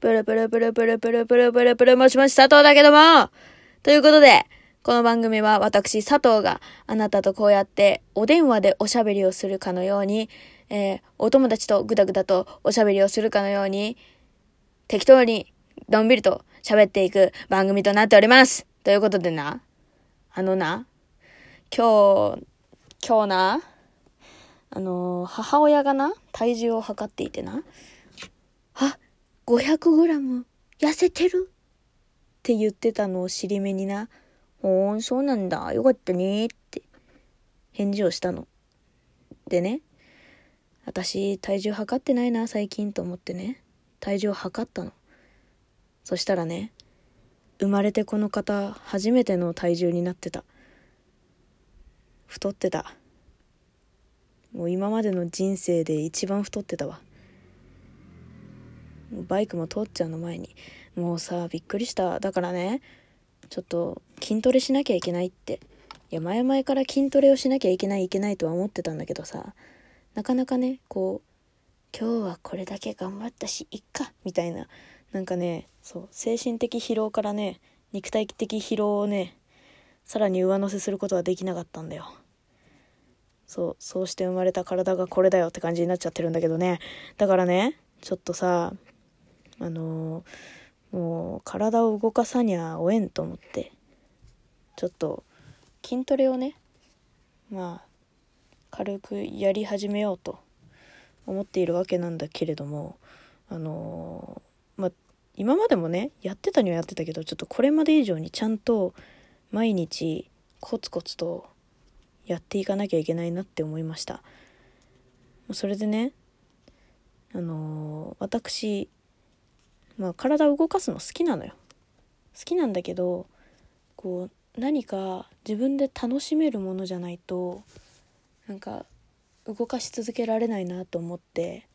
プルプルプルプルプルプルプルプルもしもし佐藤だけどもということで、この番組は私佐藤があなたとこうやってお電話でおしゃべりをするかのように、えー、お友達とぐだぐだとおしゃべりをするかのように、適当にのんびりと喋っていく番組となっております。ということでな、あのな、今日、今日な、あの、母親がな、体重を測っていてな、500グラム痩せてる？って言ってたのを尻目にな、おーん、そうなんだ、よかったねって返事をしたの。でね、私体重測ってないな、最近と思ってね、体重を測ったの。そしたらね、生まれてこの方、初めての体重になってた。太ってた。もう今までの人生で一番太ってたわ。バイクも通っちゃうの前に。もうさ、びっくりした。だからね、ちょっと筋トレしなきゃいけないって。いや、前々から筋トレをしなきゃいけないいけないとは思ってたんだけどさ、なかなかね、こう、今日はこれだけ頑張ったし、いっか、みたいな。なんかね、そう、精神的疲労からね、肉体的疲労をね、さらに上乗せすることはできなかったんだよ。そう、そうして生まれた体がこれだよって感じになっちゃってるんだけどね。だからね、ちょっとさ、あの、もう体を動かさにゃおえんと思って、ちょっと筋トレをね、まあ、軽くやり始めようと思っているわけなんだけれども、あの、まあ、今までもね、やってたにはやってたけど、ちょっとこれまで以上にちゃんと毎日コツコツとやっていかなきゃいけないなって思いました。それでねあの、私まあ、体を動かすの好きなのよ。好きなんだけどこう何か自分で楽しめるものじゃないとなんか動かし続けられないなと思って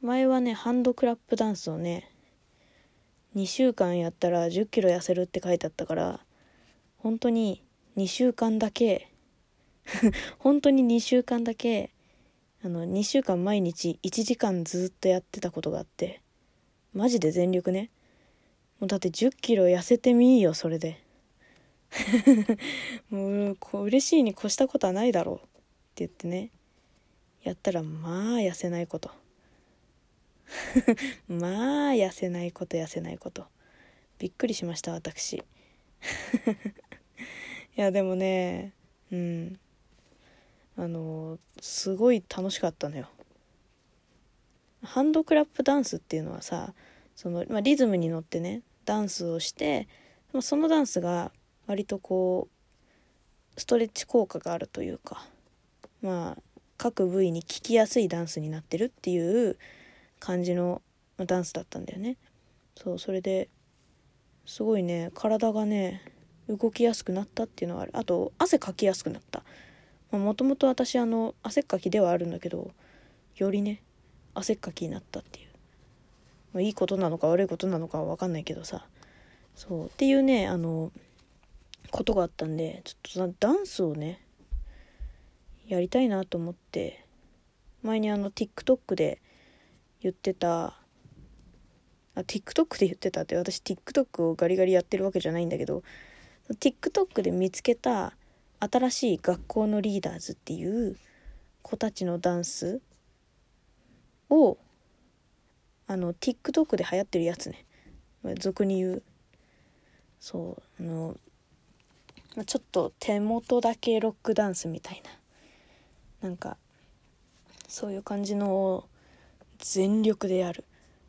前はねハンドクラップダンスをね2週間やったら1 0キロ痩せるって書いてあったから本当に2週間だけ 本当に2週間だけあの2週間毎日1時間ずっとやってたことがあってマジで全力ね。もうだって10キロ痩せてみいよ、それで。もう、こう、嬉しいに越したことはないだろう。って言ってね。やったら、まあ、痩せないこと。まあ、痩せないこと、痩せないこと。びっくりしました、私。いや、でもね、うん。あの、すごい楽しかったのよ。ハンドクラップダンスっていうのはさその、まあ、リズムに乗ってねダンスをしてまそのダンスが割とこうストレッチ効果があるというかまあ各部位に効きやすいダンスになってるっていう感じのダンスだったんだよね。そうそれですごいね体がね動きやすくなったっていうのはある。あと汗かきやすくなった。もともと私あの汗っかきではあるんだけどよりね汗っかきになったっていう、まあ、いいことなのか悪いことなのかは分かんないけどさ。そう。っていうねあのことがあったんでちょっとダンスをねやりたいなと思って前にあの TikTok で言ってたあ TikTok で言ってたって私 TikTok をガリガリやってるわけじゃないんだけど TikTok で見つけた新しい学校のリーダーズっていう子たちのダンスをあの TikTok で流行ってるやつね。俗に言う。そうあのちょっと手元だけロックダンスみたいな。なんかそういう感じのを全力でやる。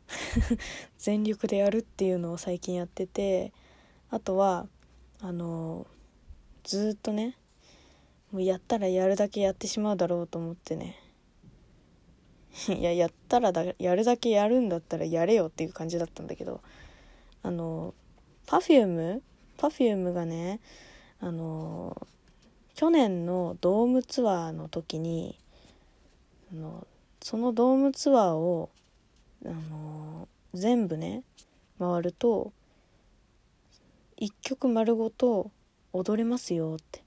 全力でやるっていうのを最近やっててあとはあのずっとねもうやったらやるだけやってしまうだろうと思ってね。いややったらだやるだけやるんだったらやれよっていう感じだったんだけどあの Perfume Perfume がねあの去年のドームツアーの時にあのそのドームツアーをあの全部ね回ると1曲丸ごと踊れますよって。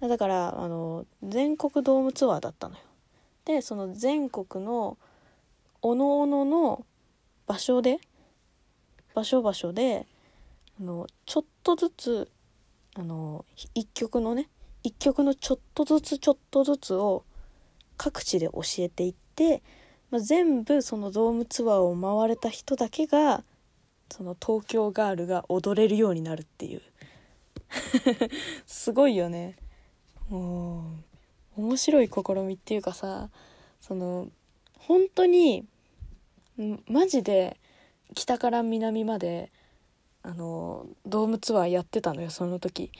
だからあの全国ドームツアーだったのよ。でその全国のおのおのの場所で場所場所であのちょっとずつあの一曲のね一曲のちょっとずつちょっとずつを各地で教えていって、まあ、全部そのドームツアーを回れた人だけがその東京ガールが踊れるようになるっていう。すごいよね。もう面白い試みっていうかさその本当にマジで北から南まであのドームツアーやってたのよその時。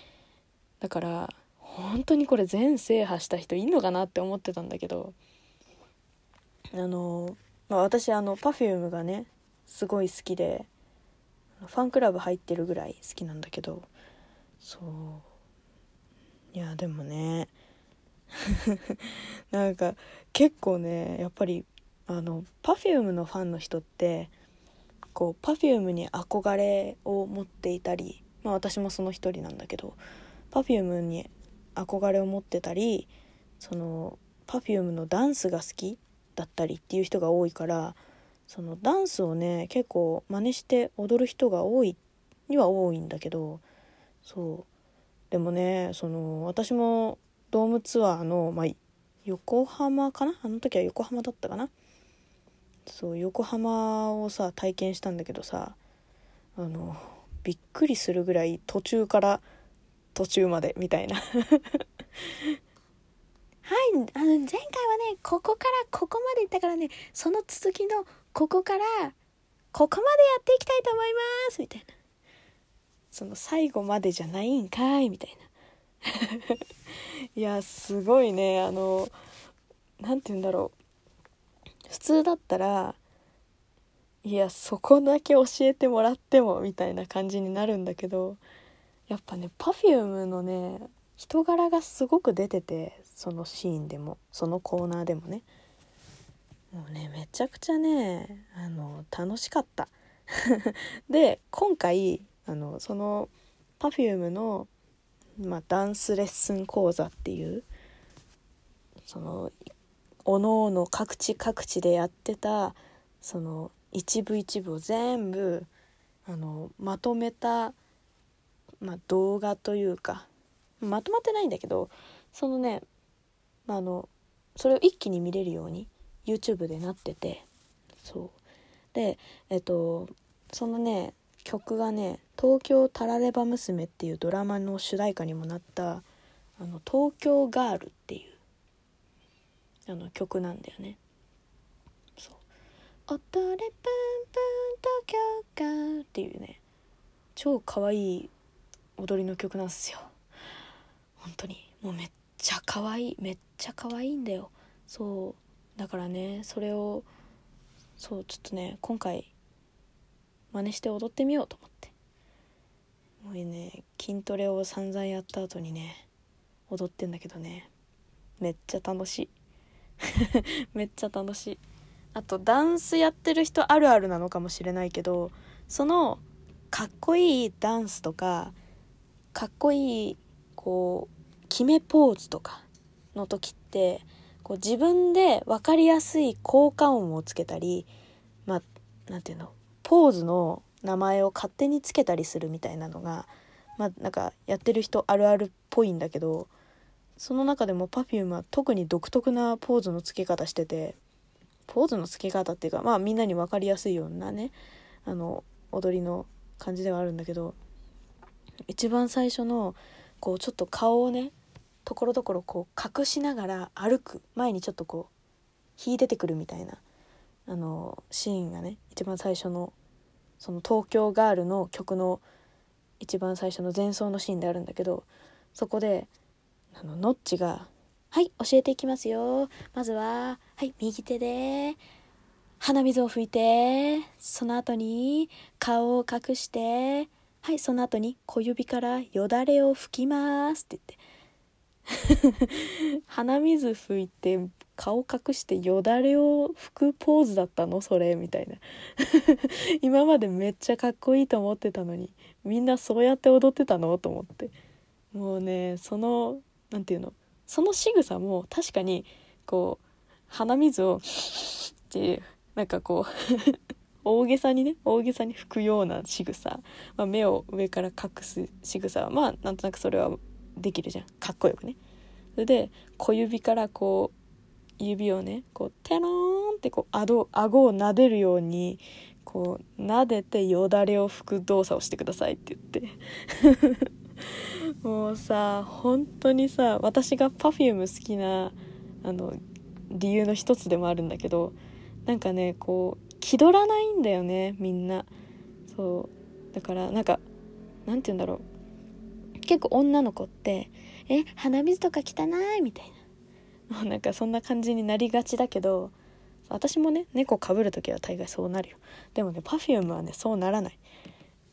だから本当にこれ全制覇した人いんのかなって思ってたんだけど。あの、まあ、私あの Perfume がねすごい好きでファンクラブ入ってるぐらい好きなんだけど。そう。いやでもね なんか結構ねやっぱりあの Perfume のファンの人ってこう Perfume に憧れを持っていたりまあ私もその一人なんだけど Perfume に憧れを持ってたりその Perfume のダンスが好きだったりっていう人が多いからそのダンスをね結構真似して踊る人が多いには多いんだけどそう。でもねその私もドームツアーの、まあ、横浜かな？あの時は横浜だったかな？そう横浜をさ体験したんだけどさあのびっくりするぐらい途中から途中までみたいな。はいあの前回はねここからここまで行ったからねその続きのここからここまでやっていきたいと思いますみたいな。その最後までじゃないんかいみたいな。いやすごいね。あの何て言うんだろう。普通だったらいやそこだけ教えてもらってもみたいな感じになるんだけどやっぱね Perfume のね人柄がすごく出ててそのシーンでもそのコーナーでもね。もうねめちゃくちゃねあの楽しかった。で今回あのその Perfume の、まあ、ダンスレッスン講座っていうそのおのおの各地各地でやってたその一部一部を全部あのまとめた、まあ、動画というかまとまってないんだけどそのね、まあ、あのそれを一気に見れるように YouTube でなっててそう。でえっとそのね曲がね「東京タラレバ娘」っていうドラマの主題歌にもなった「あの東京ガール」っていうあの曲なんだよね。そう「踊れプンプン東京ガール」っていうね超可愛い踊りの曲なんですよ。本当にもうめっちゃ可愛いめっちゃ可愛いんだよそうだからねそれをそうちょっとね今回真似して踊ってみようと思って。もうね筋トレを散々やった後にね踊ってんだけどねめっちゃ楽しい。めっちゃ楽しい。あとダンスやってる人あるあるなのかもしれないけどそのかっこいいダンスとかかっこいいこう決めポーズとかの時ってこう自分で分かりやすい効果音をつけたりまあ何て言うの？ポーズの名前を勝手につけたりするみたいなのがまあなんかやってる人あるあるっぽいんだけどその中でも Perfume は特に独特なポーズのつけ方しててポーズのつけ方っていうかまあみんなに分かりやすいようなねあの踊りの感じではあるんだけど一番最初のこうちょっと顔をねところどころこう隠しながら歩く前にちょっとこう引い出てくるみたいな。あのシーンがね一番最初のその東京ガールの曲の一番最初の前奏のシーンであるんだけどそこであのノッチが「はい教えていきますよ。まずははい右手で鼻水を拭いてその後に顔を隠してはいその後に小指からよだれを拭きますって言って。鼻水拭いて顔隠してよだれを拭くポーズだったの？それ？みたいな。今までめっちゃかっこいいと思ってたのにみんなそうやって踊ってたの？と思って。もうねその何て言うの？その仕草も確かにこう鼻水をっていうなんかこう 大げさにね大げさに拭くような仕草、まあ、目を上から隠す仕草はまあなんとなくそれはできるじゃん。かっこよくね。それで小指からこう指をねこうテローンってこう顎顎を撫でるようにこう撫でてよだれを拭く動作をしてくださいって言って。もうさ本当にさ私が Perfume 好きなあの理由の一つでもあるんだけどなんかねこう気取らないんだよねみんな。そう。だからなんかなんて言うんだろう。結構女の子って「え鼻水とか汚い」みたいな。もうなんかそんな感じになりがちだけど私もね猫かぶる時は大概そうなるよ。でもね Perfume はねそうならない。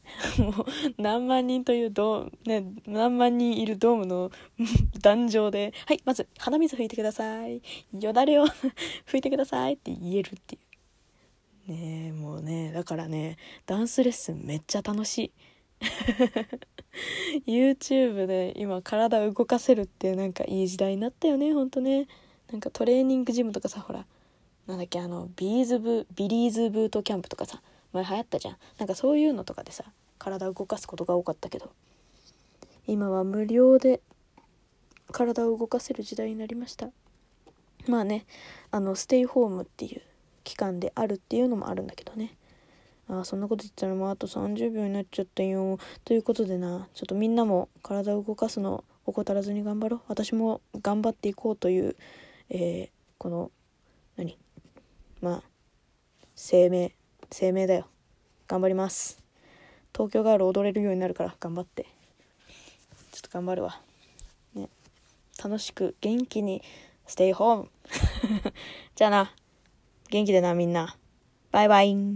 もう何万人というドーね何万人いるドームの 壇上で「はいまず鼻水拭いてください。よだれを 拭いてください」って言えるっていう。ねえもうねだからねダンスレッスンめっちゃ楽しい。YouTube で今体動かせるってなんかいい時代になったよねほんとね。なんかトレーニングジムとかさほらなんだっけあのビーズブビリーズブートキャンプとかさ前流行ったじゃん。なんかそういうのとかでさ体を動かすことが多かったけど。今は無料で体を動かせる時代になりました。まあねあのステイホームっていう期間であるっていうのもあるんだけどね。あそんなこと言ったらもうあと30秒になっちゃったよ。ということでなちょっとみんなも体を動かすの怠らずに頑張ろう。私も頑張っていこうという、えー、この何？まあ声明声明だよ。頑張ります。東京ガール踊れるようになるから頑張って。ちょっと頑張るわ。ね。楽しく元気にステイホーム。じゃあな。元気でなみんな。バイバイ。